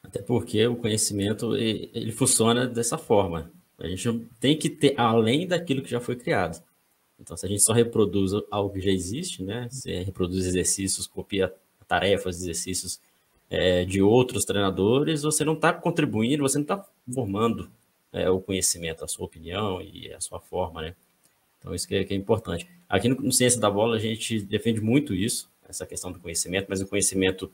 [SPEAKER 1] Até porque o conhecimento ele funciona dessa forma. A gente tem que ter além daquilo que já foi criado. Então, se a gente só reproduz algo que já existe, né? Se reproduz exercícios, copia tarefas, exercícios é, de outros treinadores, você não está contribuindo, você não está formando é, o conhecimento, a sua opinião e a sua forma, né? Então, isso que é, que é importante. Aqui no, no, Ciência da Bola, a gente defende muito isso, essa questão do conhecimento, mas o conhecimento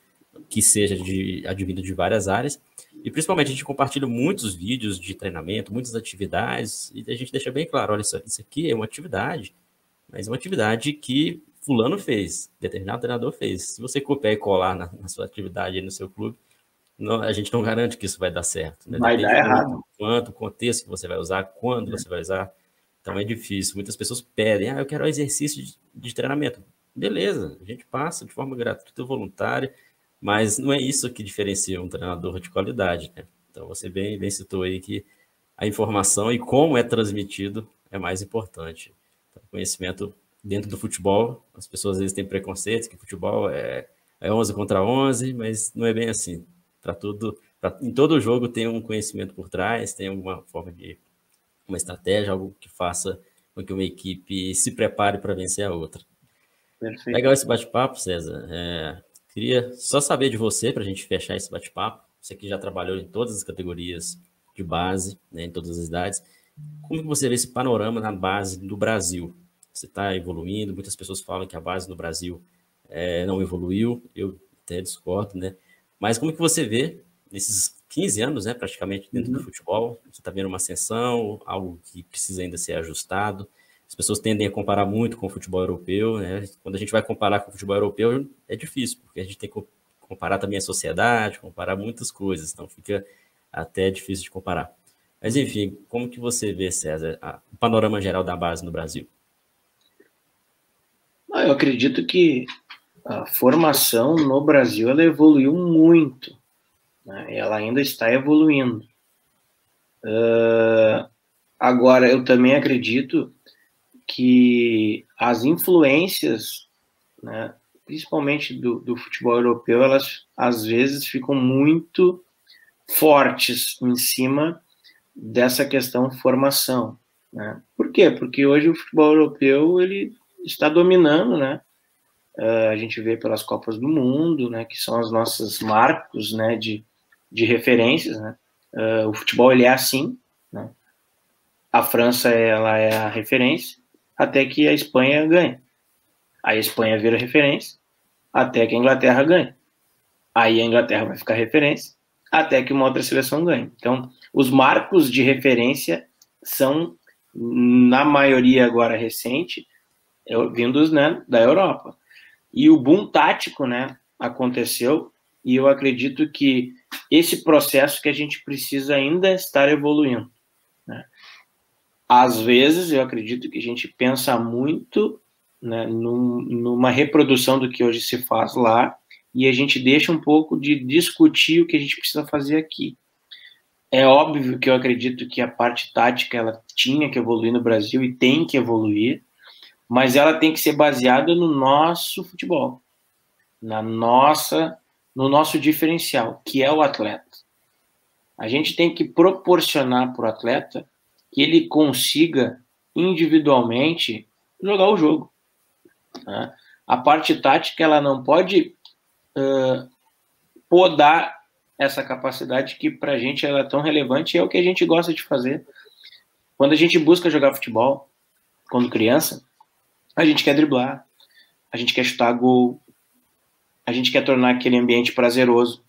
[SPEAKER 1] que seja de, advindo de várias áreas. E, principalmente, a gente compartilha muitos vídeos de treinamento, muitas atividades, e a gente deixa bem claro, olha, isso, isso aqui é uma atividade, mas é uma atividade que fulano fez, determinado treinador fez. Se você copiar e colar na, na sua atividade no seu clube, não, a gente não garante que isso vai dar certo. Né?
[SPEAKER 2] Vai dar errado.
[SPEAKER 1] Quanto, o contexto que você vai usar, quando é. você vai usar. Então é difícil. Muitas pessoas pedem, ah, eu quero um exercício de, de treinamento. Beleza, a gente passa de forma gratuita, voluntária, mas não é isso que diferencia um treinador de qualidade. Né? Então você bem, bem citou aí que a informação e como é transmitido é mais importante. Então, conhecimento dentro do futebol, as pessoas às vezes têm preconceitos que futebol é, é 11 contra 11, mas não é bem assim. Para tudo, pra, em todo jogo tem um conhecimento por trás, tem alguma forma de uma estratégia, algo que faça com que uma equipe se prepare para vencer a outra. Perfeito. Legal esse bate-papo, César. É, queria só saber de você para a gente fechar esse bate-papo. Você que já trabalhou em todas as categorias de base, né, em todas as idades. Como que você vê esse panorama na base do Brasil? você está evoluindo. Muitas pessoas falam que a base no Brasil é, não evoluiu, eu até discordo, né? Mas como que você vê nesses 15 anos, né, praticamente dentro uhum. do futebol, você está vendo uma ascensão, algo que precisa ainda ser ajustado. As pessoas tendem a comparar muito com o futebol europeu, né? Quando a gente vai comparar com o futebol europeu, é difícil, porque a gente tem que comparar também a sociedade, comparar muitas coisas, então fica até difícil de comparar. Mas enfim, como que você vê, César, a, o panorama geral da base no Brasil?
[SPEAKER 2] eu acredito que a formação no Brasil ela evoluiu muito. Né? Ela ainda está evoluindo. Uh, agora, eu também acredito que as influências, né, principalmente do, do futebol europeu, elas às vezes ficam muito fortes em cima dessa questão formação. Né? Por quê? Porque hoje o futebol europeu ele está dominando, né? Uh, a gente vê pelas Copas do Mundo, né, que são os nossos marcos, né, de, de referências, né? Uh, o futebol ele é assim, né? A França ela é a referência até que a Espanha ganhe. Aí a Espanha vira referência até que a Inglaterra ganhe. Aí a Inglaterra vai ficar referência até que uma outra seleção ganhe. Então, os marcos de referência são, na maioria agora recente, vindos né, da Europa. E o boom tático né, aconteceu, e eu acredito que esse processo que a gente precisa ainda estar evoluindo. Né? Às vezes, eu acredito que a gente pensa muito né, num, numa reprodução do que hoje se faz lá, e a gente deixa um pouco de discutir o que a gente precisa fazer aqui. É óbvio que eu acredito que a parte tática ela tinha que evoluir no Brasil e tem que evoluir, mas ela tem que ser baseada no nosso futebol, na nossa, no nosso diferencial, que é o atleta. A gente tem que proporcionar para o atleta que ele consiga individualmente jogar o jogo. Né? A parte tática ela não pode uh, podar essa capacidade que para a gente ela é tão relevante e é o que a gente gosta de fazer. Quando a gente busca jogar futebol, quando criança, a gente quer driblar, a gente quer chutar gol, a gente quer tornar aquele ambiente prazeroso.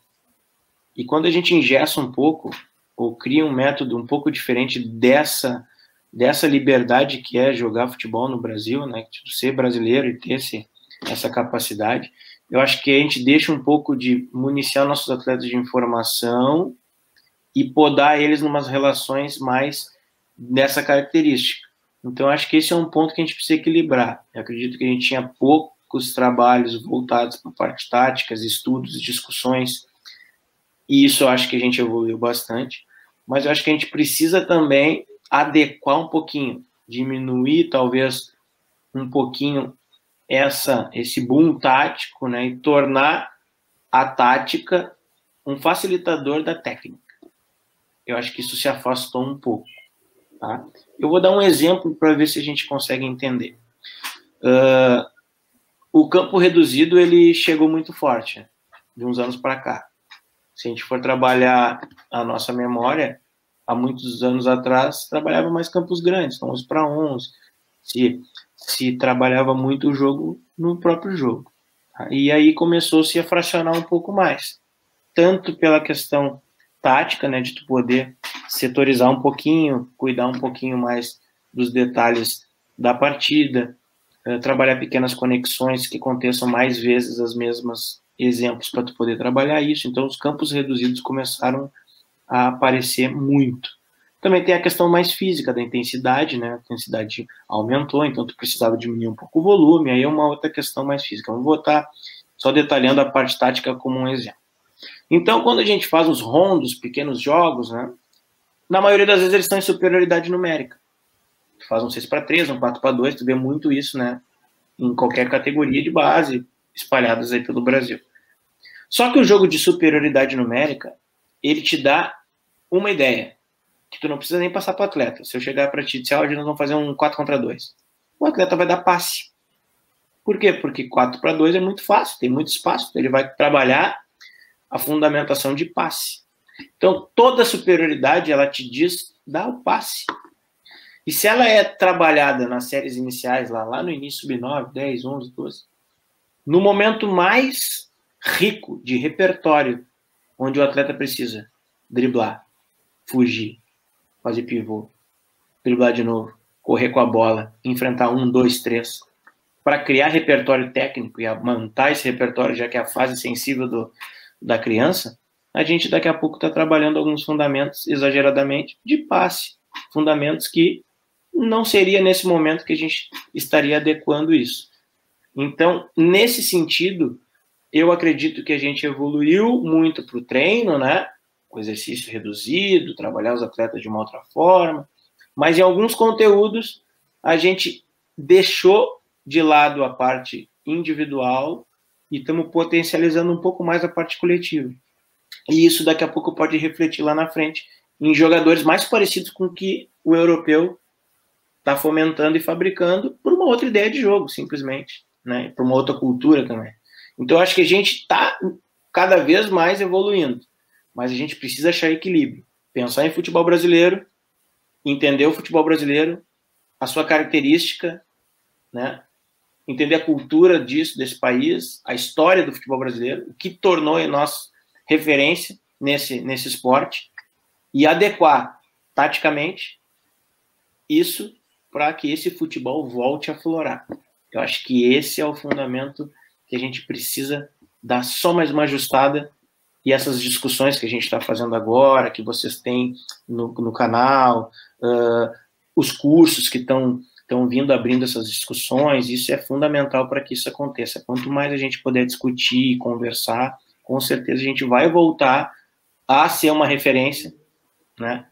[SPEAKER 2] E quando a gente ingessa um pouco, ou cria um método um pouco diferente dessa dessa liberdade que é jogar futebol no Brasil, né, ser brasileiro e ter esse, essa capacidade, eu acho que a gente deixa um pouco de municiar nossos atletas de informação e podar eles numas relações mais dessa característica. Então, acho que esse é um ponto que a gente precisa equilibrar. Eu acredito que a gente tinha poucos trabalhos voltados para parte táticas, estudos, discussões, e isso eu acho que a gente evoluiu bastante. Mas eu acho que a gente precisa também adequar um pouquinho, diminuir talvez um pouquinho essa esse boom tático, né, e tornar a tática um facilitador da técnica. Eu acho que isso se afastou um pouco. Tá? Eu vou dar um exemplo para ver se a gente consegue entender. Uh, o campo reduzido ele chegou muito forte de uns anos para cá. Se a gente for trabalhar a nossa memória, há muitos anos atrás trabalhava mais campos grandes, 11 para 11. Se se trabalhava muito o jogo no próprio jogo. E aí começou-se a fracionar um pouco mais, tanto pela questão tática, né, de tu poder setorizar um pouquinho, cuidar um pouquinho mais dos detalhes da partida, eh, trabalhar pequenas conexões que aconteçam mais vezes as mesmas exemplos para tu poder trabalhar isso. Então os campos reduzidos começaram a aparecer muito. Também tem a questão mais física da intensidade, né? A intensidade aumentou, então tu precisava diminuir um pouco o volume, aí é uma outra questão mais física. Vamos botar só detalhando a parte tática como um exemplo. Então, quando a gente faz os rondos, pequenos jogos, né? Na maioria das vezes eles estão em superioridade numérica. Tu faz um 6 para 3, um 4 para 2, tu vê muito isso, né? Em qualquer categoria de base, espalhadas aí pelo Brasil. Só que o jogo de superioridade numérica, ele te dá uma ideia que tu não precisa nem passar para o atleta. Se eu chegar para ti e disser, hoje nós vamos fazer um 4 contra 2, o atleta vai dar passe. Por quê? Porque 4 para 2 é muito fácil, tem muito espaço, ele vai trabalhar a fundamentação de passe. Então, toda superioridade, ela te diz, dá o passe. E se ela é trabalhada nas séries iniciais, lá, lá no início, sub-9, 10, 11, 12, no momento mais rico de repertório, onde o atleta precisa driblar, fugir, fazer pivô, driblar de novo, correr com a bola, enfrentar um, dois, três, para criar repertório técnico e montar esse repertório, já que é a fase sensível do, da criança, a gente daqui a pouco está trabalhando alguns fundamentos exageradamente de passe, fundamentos que não seria nesse momento que a gente estaria adequando isso. Então, nesse sentido, eu acredito que a gente evoluiu muito para o treino, né? O exercício reduzido, trabalhar os atletas de uma outra forma, mas em alguns conteúdos a gente deixou de lado a parte individual e estamos potencializando um pouco mais a parte coletiva. E isso daqui a pouco pode refletir lá na frente em jogadores mais parecidos com o que o europeu está fomentando e fabricando por uma outra ideia de jogo, simplesmente, né? Por uma outra cultura também. Então, acho que a gente está cada vez mais evoluindo, mas a gente precisa achar equilíbrio. Pensar em futebol brasileiro, entender o futebol brasileiro, a sua característica, né? entender a cultura disso, desse país, a história do futebol brasileiro, o que tornou em nós referência nesse, nesse esporte, e adequar taticamente isso para que esse futebol volte a florar. Eu acho que esse é o fundamento que a gente precisa dar só mais uma ajustada e essas discussões que a gente está fazendo agora, que vocês têm no, no canal, uh, os cursos que estão estão vindo abrindo essas discussões, isso é fundamental para que isso aconteça. Quanto mais a gente puder discutir, conversar, com certeza a gente vai voltar a ser uma referência, né,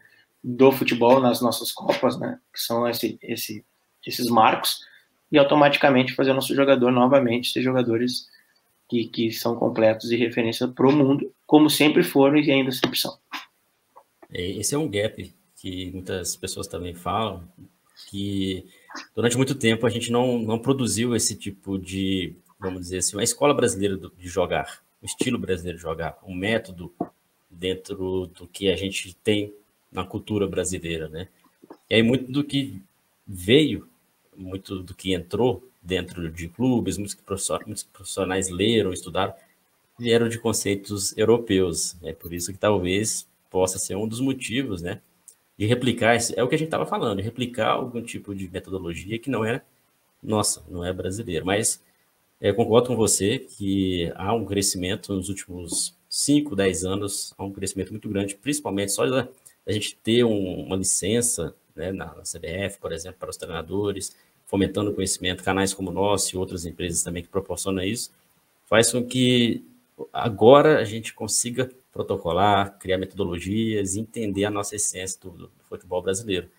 [SPEAKER 2] do futebol nas nossas copas, né, que são esse, esse, esses marcos, e automaticamente fazer o nosso jogador novamente ser jogadores que, que são completos e referência para o mundo, como sempre foram e ainda sempre são.
[SPEAKER 1] É, esse é um gap que muitas pessoas também falam, que durante muito tempo a gente não, não produziu esse tipo de, vamos dizer assim, uma escola brasileira de jogar, um estilo brasileiro de jogar, um método dentro do que a gente tem na cultura brasileira, né? E aí muito do que veio muito do que entrou dentro de clubes, muitos profissionais leram, estudaram, vieram de conceitos europeus. É por isso que talvez possa ser um dos motivos, né, de replicar, é o que a gente estava falando, de replicar algum tipo de metodologia que não é nossa, não é brasileira. Mas é, concordo com você que há um crescimento nos últimos 5, 10 anos, há um crescimento muito grande, principalmente só da, da gente ter um, uma licença né, na, na CBF, por exemplo, para os treinadores, fomentando o conhecimento, canais como o nosso e outras empresas também que proporcionam isso, faz com que agora a gente consiga protocolar, criar metodologias, entender a nossa essência do, do, futebol brasileiro.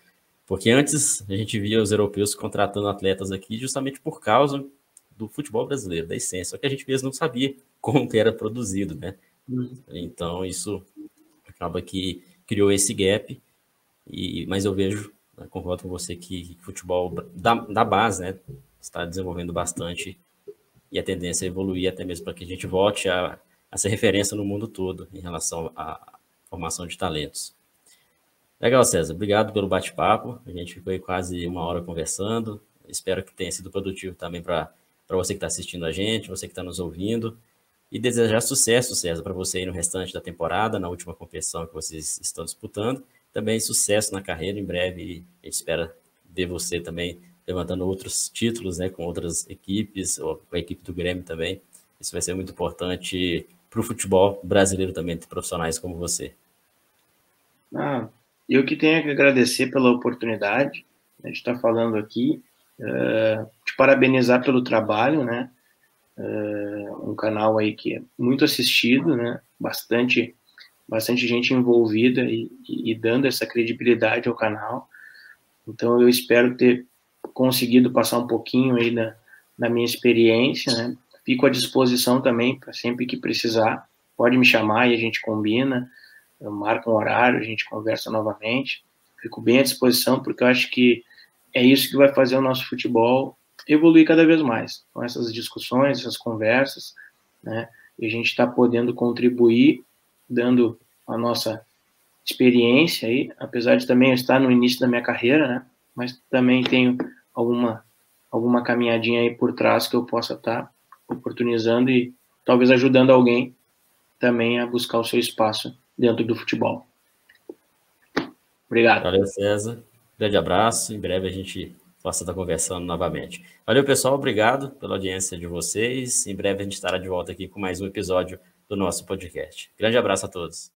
[SPEAKER 1] Porque antes a gente via os europeus contratando atletas aqui justamente por causa do futebol brasileiro, da essência, só que a gente mesmo não sabia como que era produzido, né? Uhum. Então isso acaba que criou esse gap e, mas eu vejo, né, concordo com você que, que futebol da, da base, né, está desenvolvendo bastante e a tendência é evoluir até mesmo para que a gente volte a, a ser referência no mundo todo em relação à formação de talentos. Legal, César. Obrigado pelo bate-papo. A gente ficou aí quase uma hora conversando. Espero que tenha sido produtivo também para você que está assistindo a gente, você que está nos ouvindo. E desejar sucesso, César, para você aí no restante da temporada, na última competição que vocês estão disputando também sucesso na carreira. Em breve, a gente espera ver você também levantando outros títulos, né, com outras equipes, ou com a equipe do Grêmio também. Isso vai ser muito importante para o futebol brasileiro também, ter profissionais como você.
[SPEAKER 2] Ah, eu que tenho que agradecer pela oportunidade né, de estar falando aqui, uh, te parabenizar pelo trabalho, né? Uh, um canal aí que é muito assistido, né? Bastante bastante gente envolvida e, e, dando essa credibilidade ao canal. Então eu espero ter conseguido passar um pouquinho aí da, da minha experiência, né? Fico à disposição também para sempre que precisar. Pode me chamar e a gente combina, eu marco um horário, a gente conversa novamente. Fico bem à disposição porque eu acho que é isso que vai fazer o nosso futebol evoluir cada vez mais. Com essas discussões, essas conversas, né? E a gente está podendo contribuir dando a nossa experiência aí, apesar de também estar no início da minha carreira, né? Mas também tenho alguma alguma caminhadinha aí por trás que eu possa estar oportunizando e talvez ajudando alguém também a buscar o seu espaço dentro do futebol. Obrigado.
[SPEAKER 1] Valeu, César. Grande abraço. Em breve a gente possa estar conversando novamente. Valeu, pessoal. Obrigado pela audiência de vocês. Em breve a gente estará de volta aqui com mais um episódio do nosso podcast. Grande abraço a todos.